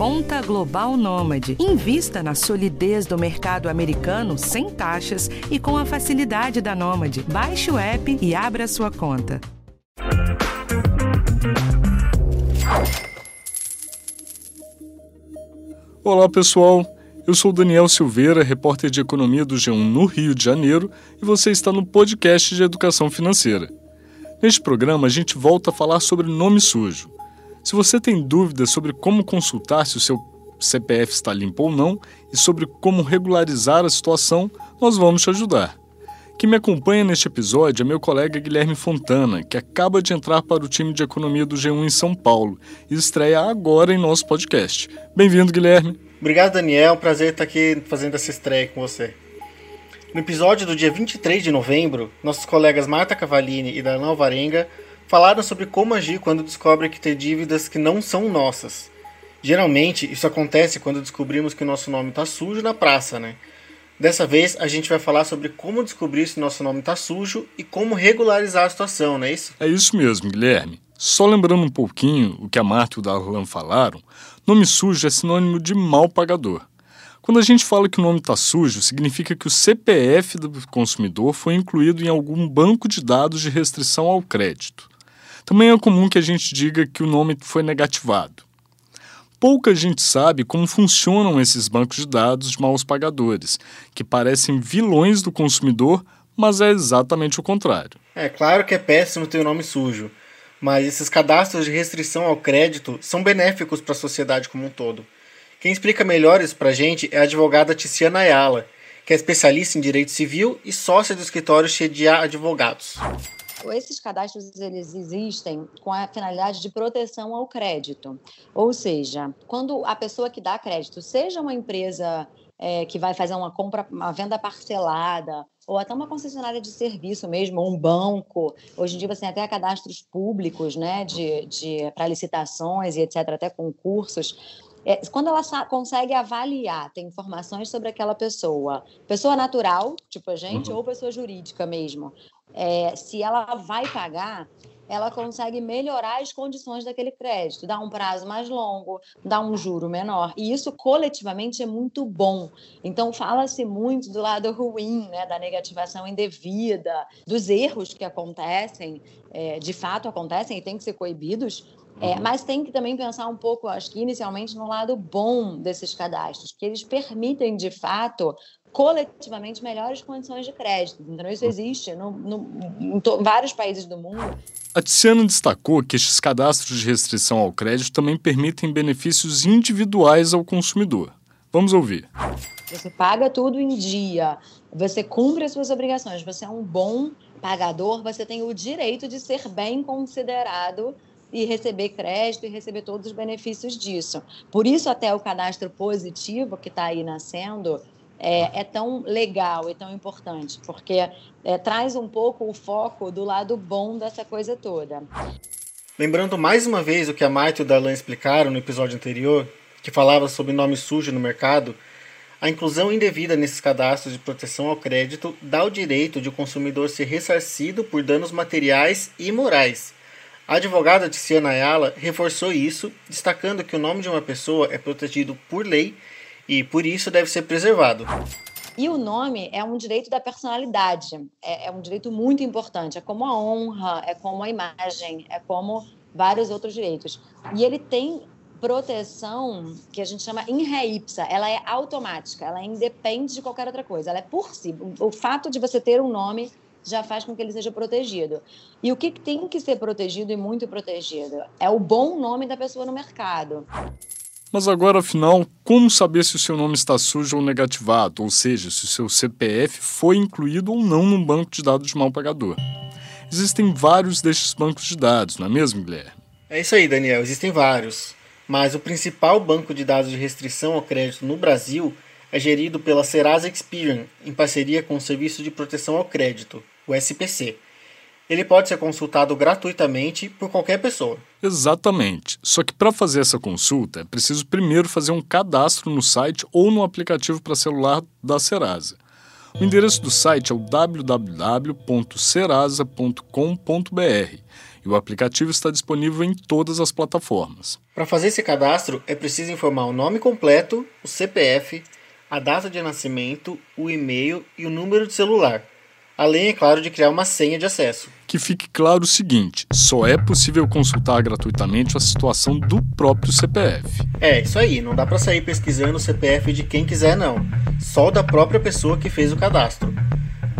Conta Global Nômade. Invista na solidez do mercado americano sem taxas e com a facilidade da Nômade. Baixe o app e abra sua conta. Olá, pessoal. Eu sou Daniel Silveira, repórter de economia do G1 no Rio de Janeiro, e você está no podcast de educação financeira. Neste programa, a gente volta a falar sobre nome sujo. Se você tem dúvidas sobre como consultar se o seu CPF está limpo ou não e sobre como regularizar a situação, nós vamos te ajudar. Quem me acompanha neste episódio é meu colega Guilherme Fontana, que acaba de entrar para o time de economia do G1 em São Paulo e estreia agora em nosso podcast. Bem-vindo, Guilherme. Obrigado, Daniel. Prazer estar aqui fazendo essa estreia com você. No episódio do dia 23 de novembro, nossos colegas Marta Cavalini e Darlan Alvarenga falaram sobre como agir quando descobre que tem dívidas que não são nossas. Geralmente, isso acontece quando descobrimos que o nosso nome está sujo na praça, né? Dessa vez, a gente vai falar sobre como descobrir se nosso nome está sujo e como regularizar a situação, não é isso? É isso mesmo, Guilherme. Só lembrando um pouquinho o que a Marta e o Darlan falaram, nome sujo é sinônimo de mal pagador. Quando a gente fala que o nome está sujo, significa que o CPF do consumidor foi incluído em algum banco de dados de restrição ao crédito. Também é comum que a gente diga que o nome foi negativado. Pouca gente sabe como funcionam esses bancos de dados de maus pagadores, que parecem vilões do consumidor, mas é exatamente o contrário. É claro que é péssimo ter o nome sujo, mas esses cadastros de restrição ao crédito são benéficos para a sociedade como um todo. Quem explica melhor isso para a gente é a advogada Tiziana Ayala, que é especialista em direito civil e sócia do escritório Chedia Advogados. Esses cadastros eles existem com a finalidade de proteção ao crédito. Ou seja, quando a pessoa que dá crédito, seja uma empresa é, que vai fazer uma compra, uma venda parcelada, ou até uma concessionária de serviço mesmo, ou um banco. Hoje em dia você tem até cadastros públicos, né, de, de para licitações e etc, até concursos. É, quando ela consegue avaliar, tem informações sobre aquela pessoa, pessoa natural, tipo a gente, uhum. ou pessoa jurídica mesmo, é, se ela vai pagar, ela consegue melhorar as condições daquele crédito, dar um prazo mais longo, dar um juro menor. E isso coletivamente é muito bom. Então fala-se muito do lado ruim, né, da negativação indevida, dos erros que acontecem, é, de fato acontecem e têm que ser coibidos. É, uhum. mas tem que também pensar um pouco, acho que inicialmente, no lado bom desses cadastros, que eles permitem, de fato, coletivamente melhores condições de crédito. Então, isso existe no, no, em vários países do mundo. A Tiziana destacou que estes cadastros de restrição ao crédito também permitem benefícios individuais ao consumidor. Vamos ouvir. Você paga tudo em dia, você cumpre as suas obrigações, você é um bom pagador, você tem o direito de ser bem considerado e receber crédito e receber todos os benefícios disso. Por isso, até o cadastro positivo que está aí nascendo, é, é, tão legal e tão importante, porque é, traz um pouco o foco do lado bom dessa coisa toda. Lembrando mais uma vez o que a Maite e o Darlan explicaram no episódio anterior, que falava sobre nome sujo no mercado, a inclusão indevida nesses cadastros de proteção ao crédito dá o direito de o consumidor ser ressarcido por danos materiais e morais. A advogada Tiziana Ayala reforçou isso, destacando que o nome de uma pessoa é protegido por lei e por isso deve ser preservado. E o nome é um direito da personalidade, é, é, um direito muito importante, é como a honra, é como a imagem, é como vários outros direitos. E ele tem proteção que a gente chama in re ipsa, ela é automática, ela independe de qualquer outra coisa, ela é por si. O fato de você ter um nome já faz com que ele seja protegido. E o que tem que ser protegido e muito protegido? É o bom nome da pessoa no mercado. Mas agora, afinal, como saber se o seu nome está sujo ou negativado, ou seja, se o seu CPF foi incluído ou não num banco de dados de mal pagador? Existem vários destes bancos de dados, não é mesmo, Guilherme? É isso aí, Daniel, existem vários. Mas o principal banco de dados de restrição ao crédito no Brasil é gerido pela Serasa Experian, em parceria com o Serviço de Proteção ao Crédito, o SPC ele pode ser consultado gratuitamente por qualquer pessoa. Exatamente. Só que para fazer essa consulta é preciso primeiro fazer um cadastro no site ou no aplicativo para celular da Serasa. O endereço do site é o www.serasa.com.br e o aplicativo está disponível em todas as plataformas. Para fazer esse cadastro, é preciso informar o nome completo, o CPF, a data de nascimento, o e-mail e o número de celular. Além, é claro, de criar uma senha de acesso. Que fique claro o seguinte: só é possível consultar gratuitamente a situação do próprio CPF. É, isso aí, não dá para sair pesquisando o CPF de quem quiser, não. Só da própria pessoa que fez o cadastro.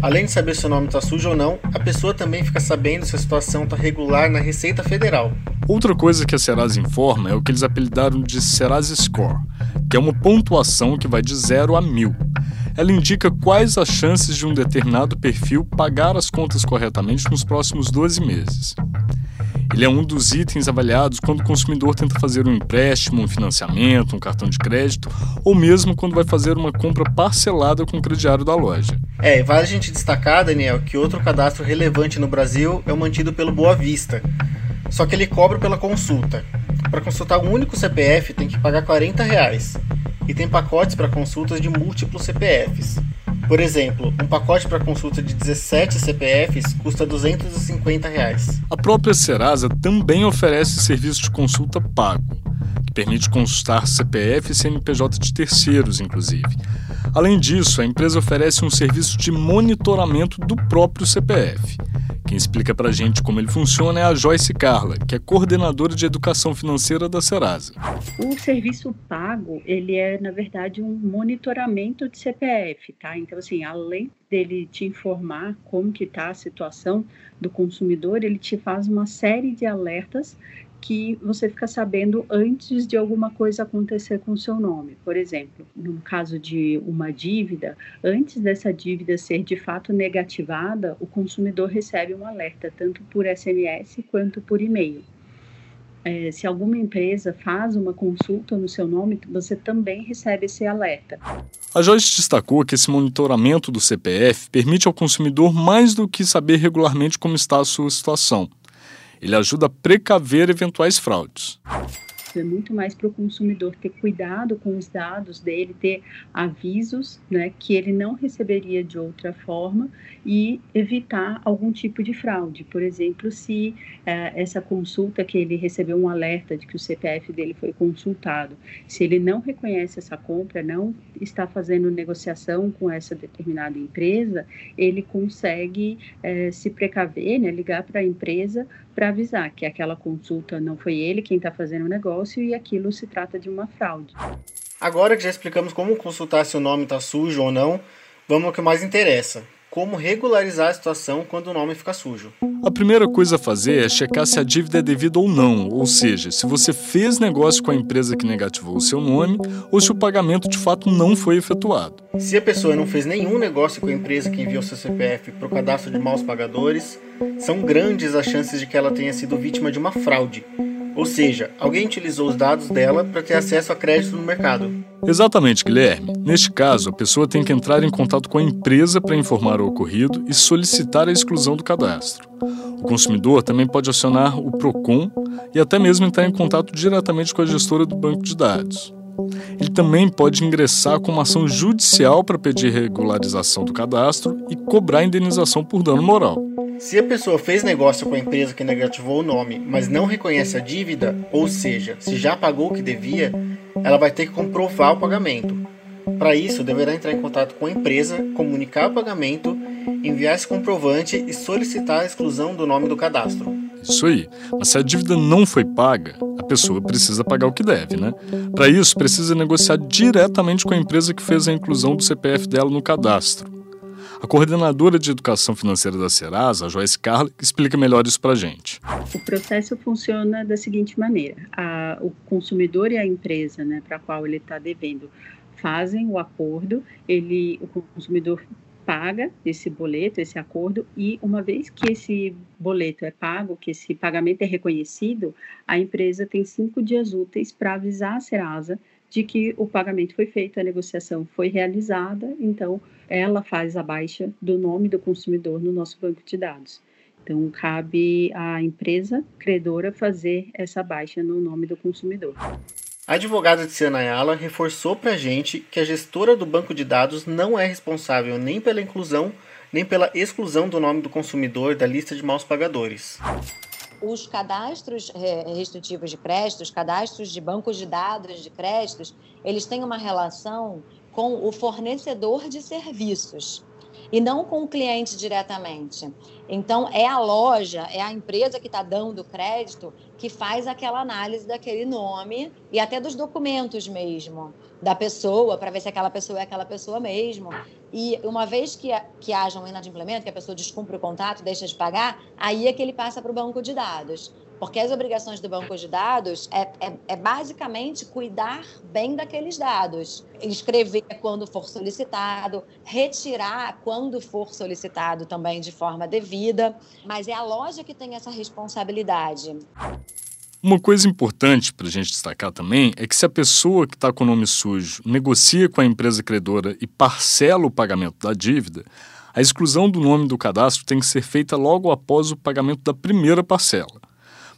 Além de saber se o nome está sujo ou não, a pessoa também fica sabendo se a situação está regular na Receita Federal. Outra coisa que a Serasa informa é o que eles apelidaram de Serasa Score, que é uma pontuação que vai de 0 a 1000. Ela indica quais as chances de um determinado perfil pagar as contas corretamente nos próximos 12 meses. Ele é um dos itens avaliados quando o consumidor tenta fazer um empréstimo, um financiamento, um cartão de crédito ou mesmo quando vai fazer uma compra parcelada com o crediário da loja. É, vale a gente destacar, Daniel, que outro cadastro relevante no Brasil é o mantido pelo Boa Vista. Só que ele cobra pela consulta. Para consultar um único CPF tem que pagar 40 reais. E tem pacotes para consultas de múltiplos CPFs. Por exemplo, um pacote para consulta de 17 CPFs custa 250 reais. A própria Serasa também oferece serviço de consulta pago, permite consultar CPF e CNPJ de terceiros, inclusive. Além disso, a empresa oferece um serviço de monitoramento do próprio CPF. Quem explica para a gente como ele funciona é a Joyce Carla, que é coordenadora de educação financeira da Serasa. O serviço pago, ele é, na verdade, um monitoramento de CPF, tá? Então, assim, além dele te informar como que está a situação do consumidor, ele te faz uma série de alertas que você fica sabendo antes de alguma coisa acontecer com o seu nome. Por exemplo, no caso de uma dívida, antes dessa dívida ser de fato negativada, o consumidor recebe um alerta, tanto por SMS quanto por e-mail. É, se alguma empresa faz uma consulta no seu nome, você também recebe esse alerta. A Joyce destacou que esse monitoramento do CPF permite ao consumidor mais do que saber regularmente como está a sua situação ele ajuda a precaver eventuais fraudes é muito mais para o consumidor ter cuidado com os dados dele, ter avisos né, que ele não receberia de outra forma e evitar algum tipo de fraude. Por exemplo, se é, essa consulta que ele recebeu um alerta de que o CPF dele foi consultado, se ele não reconhece essa compra, não está fazendo negociação com essa determinada empresa, ele consegue é, se precaver, né, ligar para a empresa para avisar que aquela consulta não foi ele quem está fazendo o negócio e aquilo se trata de uma fraude. Agora que já explicamos como consultar se o nome está sujo ou não, vamos ao que mais interessa: como regularizar a situação quando o nome fica sujo. A primeira coisa a fazer é checar se a dívida é devida ou não, ou seja, se você fez negócio com a empresa que negativou o seu nome ou se o pagamento de fato não foi efetuado. Se a pessoa não fez nenhum negócio com a empresa que enviou seu CPF para o cadastro de maus pagadores, são grandes as chances de que ela tenha sido vítima de uma fraude ou seja, alguém utilizou os dados dela para ter acesso a crédito no mercado. Exatamente, Guilherme. Neste caso, a pessoa tem que entrar em contato com a empresa para informar o ocorrido e solicitar a exclusão do cadastro. O consumidor também pode acionar o PROCON e até mesmo entrar em contato diretamente com a gestora do banco de dados. Ele também pode ingressar com uma ação judicial para pedir regularização do cadastro e cobrar indenização por dano moral. Se a pessoa fez negócio com a empresa que negativou o nome, mas não reconhece a dívida, ou seja, se já pagou o que devia, ela vai ter que comprovar o pagamento. Para isso, deverá entrar em contato com a empresa, comunicar o pagamento, enviar esse comprovante e solicitar a exclusão do nome do cadastro. Isso aí. Mas se a dívida não foi paga, a pessoa precisa pagar o que deve, né? Para isso, precisa negociar diretamente com a empresa que fez a inclusão do CPF dela no cadastro. A coordenadora de educação financeira da Serasa, Joyce Carla, explica melhor isso para a gente. O processo funciona da seguinte maneira: a, o consumidor e a empresa né, para a qual ele está devendo fazem o acordo, ele, o consumidor paga esse boleto, esse acordo, e uma vez que esse boleto é pago, que esse pagamento é reconhecido, a empresa tem cinco dias úteis para avisar a Serasa de que o pagamento foi feito, a negociação foi realizada, então ela faz a baixa do nome do consumidor no nosso banco de dados. Então, cabe à empresa credora fazer essa baixa no nome do consumidor. A advogada de Ayala reforçou para a gente que a gestora do banco de dados não é responsável nem pela inclusão nem pela exclusão do nome do consumidor da lista de maus pagadores. Os cadastros é, restritivos de crédito, os cadastros de bancos de dados de créditos, eles têm uma relação com o fornecedor de serviços e não com o cliente diretamente. Então, é a loja, é a empresa que está dando crédito que faz aquela análise daquele nome e até dos documentos mesmo da pessoa, para ver se aquela pessoa é aquela pessoa mesmo. E uma vez que, que haja um inadimplemento, que a pessoa descumpre o contrato, deixa de pagar, aí é que ele passa para o banco de dados. Porque as obrigações do banco de dados é, é, é, basicamente cuidar bem daqueles dados. Escrever quando for solicitado, retirar quando for solicitado também de forma devida. Mas é a loja que tem essa responsabilidade. Uma coisa importante para a gente destacar também é que se a pessoa que está com o nome sujo negocia com a empresa credora e parcela o pagamento da dívida, a exclusão do nome do cadastro tem que ser feita logo após o pagamento da primeira parcela.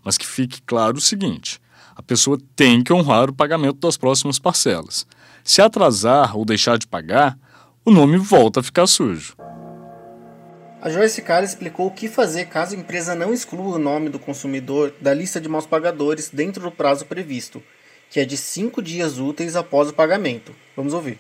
Mas que fique claro o seguinte: a pessoa tem que honrar o pagamento das próximas parcelas. Se atrasar ou deixar de pagar, o nome volta a ficar sujo. A Joyce Carr explicou o que fazer caso a empresa não exclua o nome do consumidor da lista de maus pagadores dentro do prazo previsto, que é de cinco dias úteis após o pagamento. Vamos ouvir.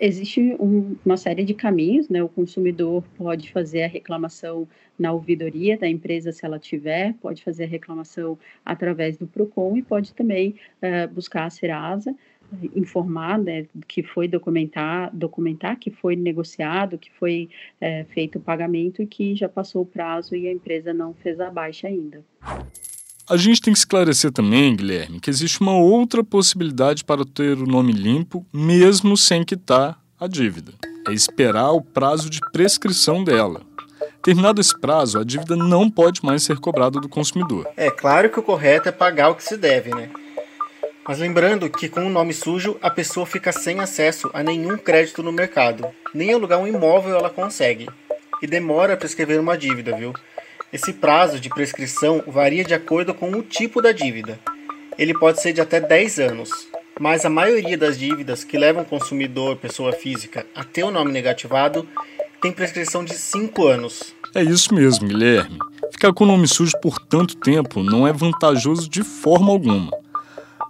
Existe um, uma série de caminhos, né? O consumidor pode fazer a reclamação na ouvidoria da empresa, se ela tiver, pode fazer a reclamação através do PROCON e pode também uh, buscar a Serasa informar né, que foi documentar, documentar que foi negociado, que foi é, feito o pagamento e que já passou o prazo e a empresa não fez a baixa ainda. A gente tem que esclarecer também, Guilherme, que existe uma outra possibilidade para ter o nome limpo, mesmo sem quitar a dívida. É esperar o prazo de prescrição dela. Terminado esse prazo, a dívida não pode mais ser cobrada do consumidor. É claro que o correto é pagar o que se deve, né? Mas lembrando que com o nome sujo, a pessoa fica sem acesso a nenhum crédito no mercado. Nem alugar um imóvel ela consegue. E demora para escrever uma dívida, viu? Esse prazo de prescrição varia de acordo com o tipo da dívida. Ele pode ser de até 10 anos, mas a maioria das dívidas que levam consumidor, pessoa física, a ter o nome negativado tem prescrição de 5 anos. É isso mesmo, Guilherme. Ficar com o nome sujo por tanto tempo não é vantajoso de forma alguma.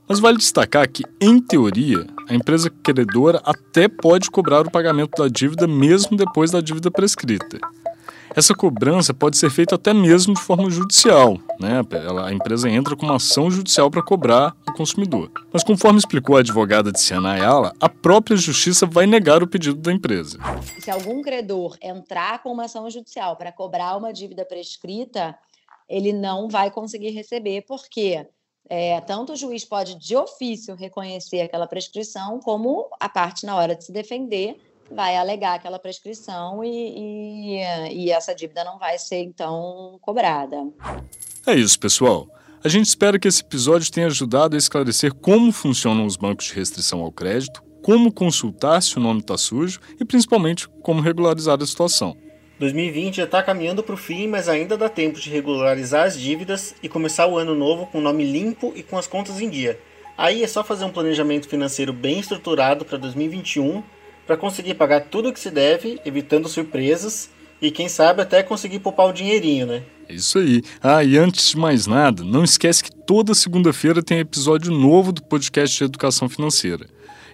Mas vale destacar que, em teoria, a empresa credora até pode cobrar o pagamento da dívida mesmo depois da dívida prescrita. Essa cobrança pode ser feita até mesmo de forma judicial. Né? a empresa entra com uma ação judicial para cobrar o consumidor. Mas, conforme explicou a advogada de Siana Ayala, a própria justiça vai negar o pedido da empresa. Se algum credor entrar com uma ação judicial para cobrar uma dívida prescrita, ele não vai conseguir receber, porque é, tanto o juiz pode, de ofício, reconhecer aquela prescrição, como a parte, na hora de se defender, vai alegar aquela prescrição e, e, e essa dívida não vai ser, então, cobrada. É isso, pessoal. A gente espera que esse episódio tenha ajudado a esclarecer como funcionam os bancos de restrição ao crédito, como consultar se o nome está sujo e, principalmente, como regularizar a situação. 2020 já está caminhando para o fim, mas ainda dá tempo de regularizar as dívidas e começar o ano novo com o nome limpo e com as contas em dia. Aí é só fazer um planejamento financeiro bem estruturado para 2021 para conseguir pagar tudo o que se deve, evitando surpresas e quem sabe até conseguir poupar o dinheirinho, né? É isso aí. Ah, e antes de mais nada, não esquece que toda segunda-feira tem episódio novo do podcast de educação financeira.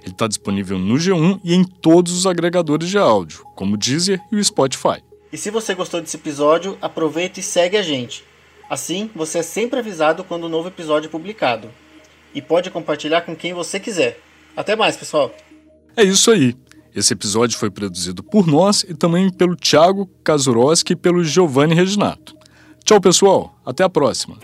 Ele está disponível no G1 e em todos os agregadores de áudio, como o Deezer e o Spotify. E se você gostou desse episódio, aproveita e segue a gente. Assim, você é sempre avisado quando um novo episódio é publicado. E pode compartilhar com quem você quiser. Até mais, pessoal! É isso aí. Esse episódio foi produzido por nós e também pelo Thiago Kazuroski e pelo Giovanni Reginato. Tchau, pessoal. Até a próxima.